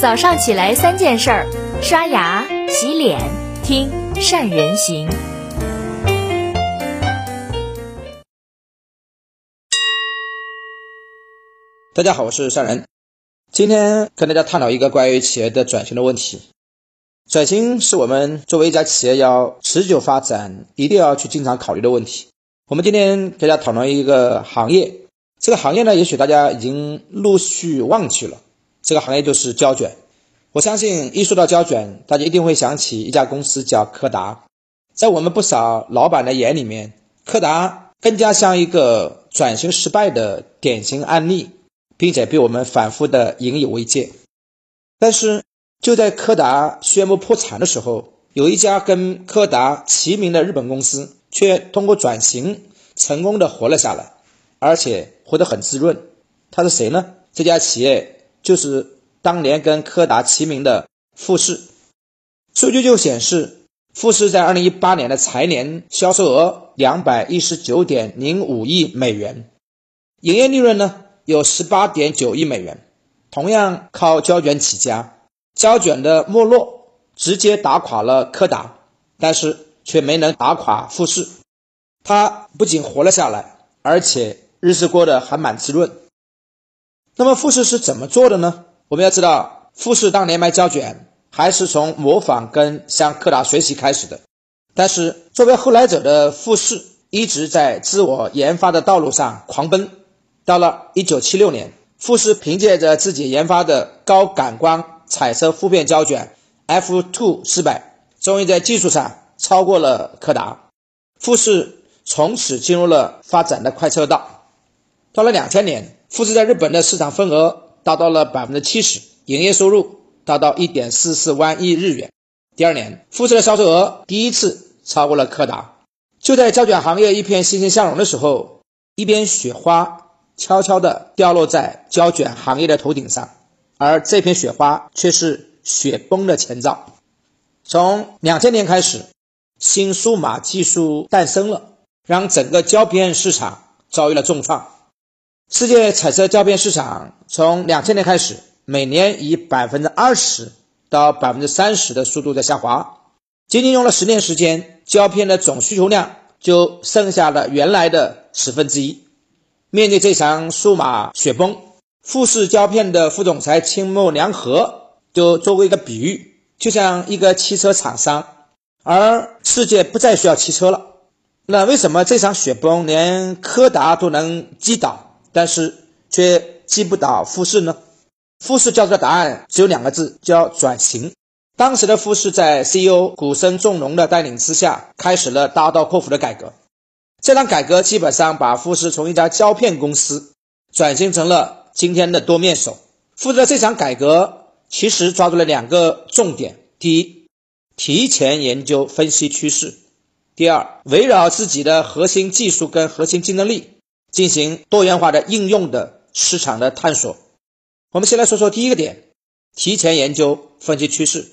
早上起来三件事儿：刷牙、洗脸、听善人行。大家好，我是善人。今天跟大家探讨一个关于企业的转型的问题。转型是我们作为一家企业要持久发展，一定要去经常考虑的问题。我们今天跟大家讨论一个行业，这个行业呢，也许大家已经陆续忘记了。这个行业就是胶卷。我相信一说到胶卷，大家一定会想起一家公司叫柯达。在我们不少老板的眼里面，柯达更加像一个转型失败的典型案例，并且被我们反复的引以为戒。但是就在柯达宣布破产的时候，有一家跟柯达齐名的日本公司，却通过转型成功的活了下来，而且活得很滋润。他是谁呢？这家企业。就是当年跟柯达齐名的富士，数据就显示，富士在二零一八年的财年销售额两百一十九点零五亿美元，营业利润呢有十八点九亿美元。同样靠胶卷起家，胶卷的没落直接打垮了柯达，但是却没能打垮富士。它不仅活了下来，而且日子过得还蛮滋润。那么富士是怎么做的呢？我们要知道，富士当年卖胶卷还是从模仿跟向柯达学习开始的。但是作为后来者的富士，一直在自我研发的道路上狂奔。到了1976年，富士凭借着自己研发的高感光彩色负片胶卷 F two 四百，终于在技术上超过了柯达。富士从此进入了发展的快车道。到了2000年。富士在日本的市场份额达到了百分之七十，营业收入达到一点四四万亿日元。第二年，富士的销售额第一次超过了柯达。就在胶卷行业一片欣欣向荣的时候，一边雪花悄悄地掉落在胶卷行业的头顶上，而这片雪花却是雪崩的前兆。从两千年开始，新数码技术诞生了，让整个胶片市场遭遇了重创。世界彩色胶片市场从两千年开始，每年以百分之二十到百分之三十的速度在下滑。仅仅用了十年时间，胶片的总需求量就剩下了原来的十分之一。面对这场数码雪崩，富士胶片的副总裁青木良和就做过一个比喻，就像一个汽车厂商，而世界不再需要汽车了。那为什么这场雪崩连柯达都能击倒？但是却击不倒富士呢？富士教出的答案只有两个字，叫转型。当时的富士在 CEO 古森重隆的带领之下，开始了大刀阔斧的改革。这场改革基本上把富士从一家胶片公司转型成了今天的多面手。富士的这场改革其实抓住了两个重点：第一，提前研究分析趋势；第二，围绕自己的核心技术跟核心竞争力。进行多元化的应用的市场的探索。我们先来说说第一个点：提前研究分析趋势。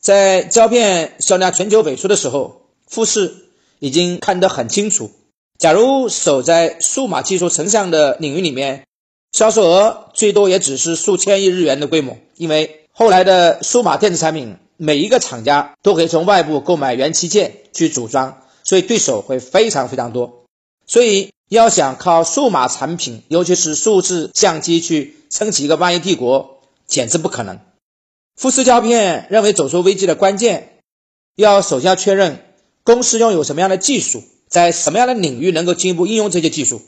在胶片销量全球萎缩的时候，富士已经看得很清楚。假如守在数码技术成像的领域里面，销售额最多也只是数千亿日元的规模。因为后来的数码电子产品，每一个厂家都可以从外部购买元器件去组装，所以对手会非常非常多。所以。要想靠数码产品，尤其是数字相机去撑起一个万亿帝国，简直不可能。富士胶片认为，走出危机的关键，要首先要确认公司拥有什么样的技术，在什么样的领域能够进一步应用这些技术。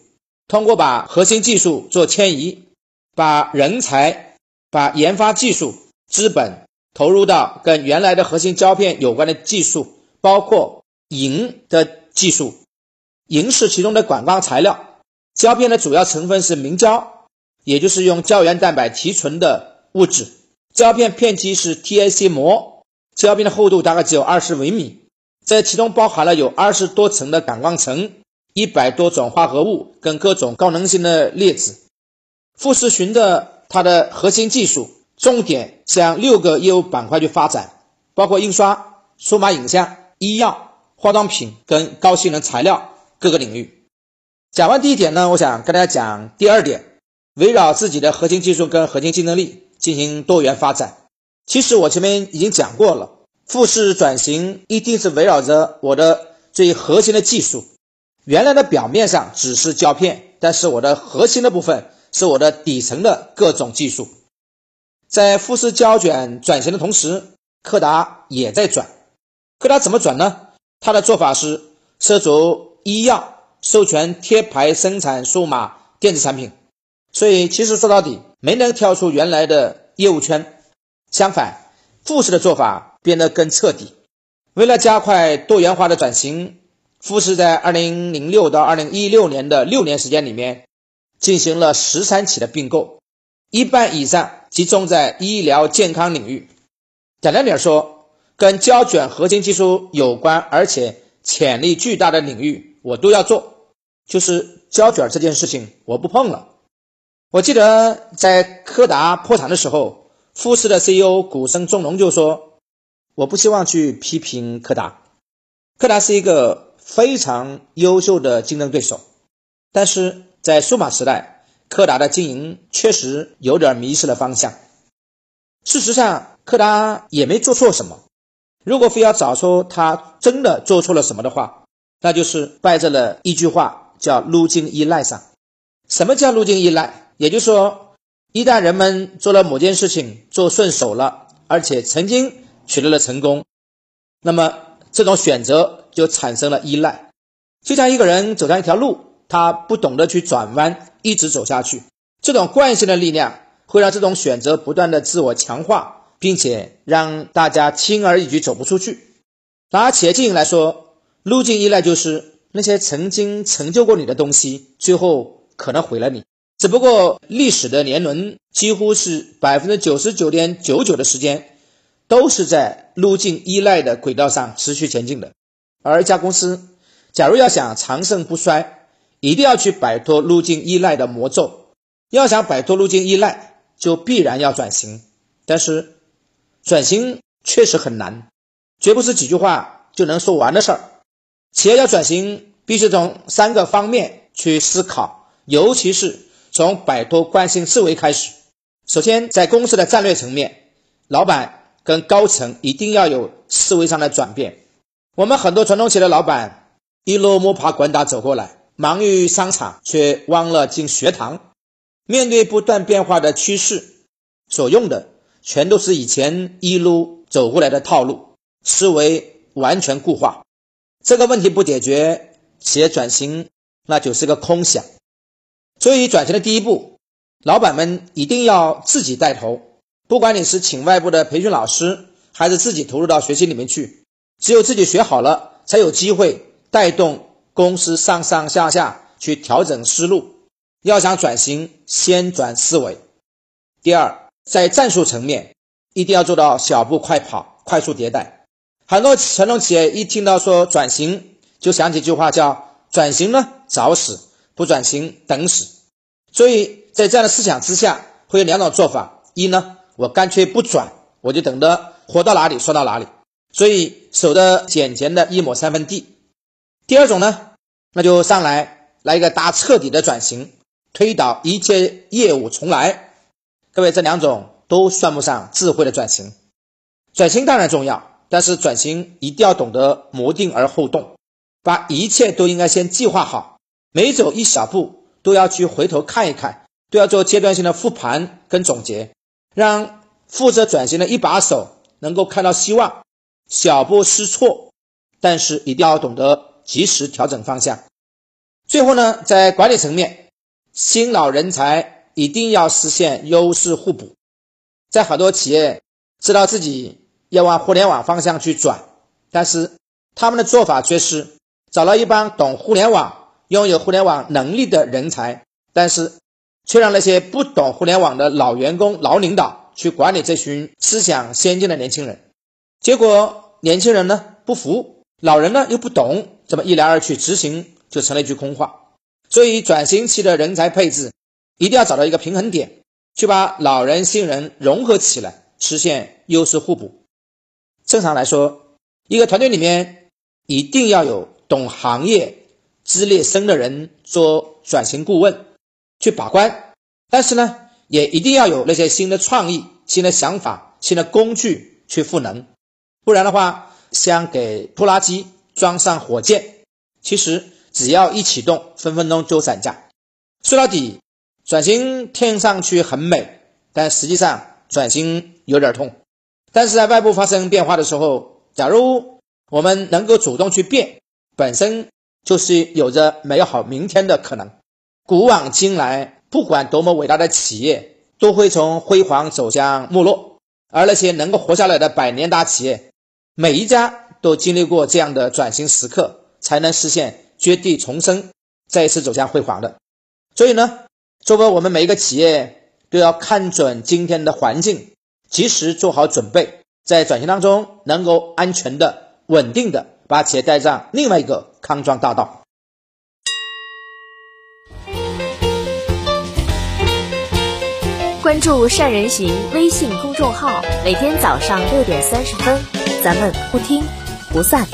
通过把核心技术做迁移，把人才、把研发技术资本投入到跟原来的核心胶片有关的技术，包括银的技术。银是其中的管光材料，胶片的主要成分是明胶，也就是用胶原蛋白提纯的物质。胶片片基是 TIC 膜，胶片的厚度大概只有二十微米，这其中包含了有二十多层的感光层，一百多种化合物跟各种高能性的粒子。富士循着它的核心技术，重点向六个业务板块去发展，包括印刷、数码影像、医药、化妆品跟高性能材料。各个领域，讲完第一点呢，我想跟大家讲第二点，围绕自己的核心技术跟核心竞争力进行多元发展。其实我前面已经讲过了，复式转型一定是围绕着我的最核心的技术。原来的表面上只是胶片，但是我的核心的部分是我的底层的各种技术。在富士胶卷转型的同时，柯达也在转。柯达怎么转呢？他的做法是涉足医药，授权贴牌生产数码电子产品。所以其实说到底，没能跳出原来的业务圈。相反，富士的做法变得更彻底。为了加快多元化的转型。富士在二零零六到二零一六年的六年时间里面，进行了十三起的并购，一半以上集中在医疗健康领域。简单点说，跟胶卷核心技术有关而且潜力巨大的领域，我都要做。就是胶卷这件事情，我不碰了。我记得在柯达破产的时候，富士的 CEO 古生仲龙就说：“我不希望去批评柯达，柯达是一个。”非常优秀的竞争对手，但是在数码时代，柯达的经营确实有点迷失了方向。事实上，柯达也没做错什么。如果非要找出他真的做错了什么的话，那就是败在了一句话，叫路径依赖上。什么叫路径依赖？也就是说，一旦人们做了某件事情做顺手了，而且曾经取得了成功，那么这种选择。就产生了依赖，就像一个人走上一条路，他不懂得去转弯，一直走下去。这种惯性的力量会让这种选择不断的自我强化，并且让大家轻而易举走不出去。拿企业经营来说，路径依赖就是那些曾经成就过你的东西，最后可能毁了你。只不过历史的年轮几乎是百分之九十九点九九的时间，都是在路径依赖的轨道上持续前进的。而一家公司，假如要想长盛不衰，一定要去摆脱路径依赖的魔咒。要想摆脱路径依赖，就必然要转型。但是，转型确实很难，绝不是几句话就能说完的事儿。企业要转型，必须从三个方面去思考，尤其是从摆脱惯性思维开始。首先，在公司的战略层面，老板跟高层一定要有思维上的转变。我们很多传统企业的老板一路摸爬滚打走过来，忙于商场，却忘了进学堂。面对不断变化的趋势，所用的全都是以前一路走过来的套路，思维完全固化。这个问题不解决，企业转型那就是个空想。所以，转型的第一步，老板们一定要自己带头。不管你是请外部的培训老师，还是自己投入到学习里面去。只有自己学好了，才有机会带动公司上上下下去调整思路。要想转型，先转思维。第二，在战术层面，一定要做到小步快跑、快速迭代。很多传统企业一听到说转型，就想起一句话，叫“转型呢早死，不转型等死”。所以在这样的思想之下，会有两种做法：一呢，我干脆不转，我就等着活到哪里说到哪里。所以守得简简的一亩三分地。第二种呢，那就上来来一个大彻底的转型，推倒一切业务重来。各位，这两种都算不上智慧的转型。转型当然重要，但是转型一定要懂得谋定而后动，把一切都应该先计划好，每走一小步都要去回头看一看，都要做阶段性的复盘跟总结，让负责转型的一把手能够看到希望。小步试错，但是一定要懂得及时调整方向。最后呢，在管理层面，新老人才一定要实现优势互补。在很多企业知道自己要往互联网方向去转，但是他们的做法却是找了一帮懂互联网、拥有互联网能力的人才，但是却让那些不懂互联网的老员工、老领导去管理这群思想先进的年轻人。结果年轻人呢不服，老人呢又不懂，这么一来二去执行就成了一句空话。所以转型期的人才配置一定要找到一个平衡点，去把老人新人融合起来，实现优势互补。正常来说，一个团队里面一定要有懂行业、资历深的人做转型顾问去把关，但是呢，也一定要有那些新的创意新的想法、新的工具去赋能。不然的话，像给拖拉机装上火箭，其实只要一启动，分分钟就散架。说到底，转型听上去很美，但实际上转型有点痛。但是在外部发生变化的时候，假如我们能够主动去变，本身就是有着美好明天的可能。古往今来，不管多么伟大的企业，都会从辉煌走向没落。而那些能够活下来的百年大企业，每一家都经历过这样的转型时刻，才能实现绝地重生，再一次走向辉煌的。所以呢，作为我们每一个企业，都要看准今天的环境，及时做好准备，在转型当中能够安全的、稳定的把企业带上另外一个康庄大道。关注善人行微信公众号，每天早上六点三十分，咱们不听不散。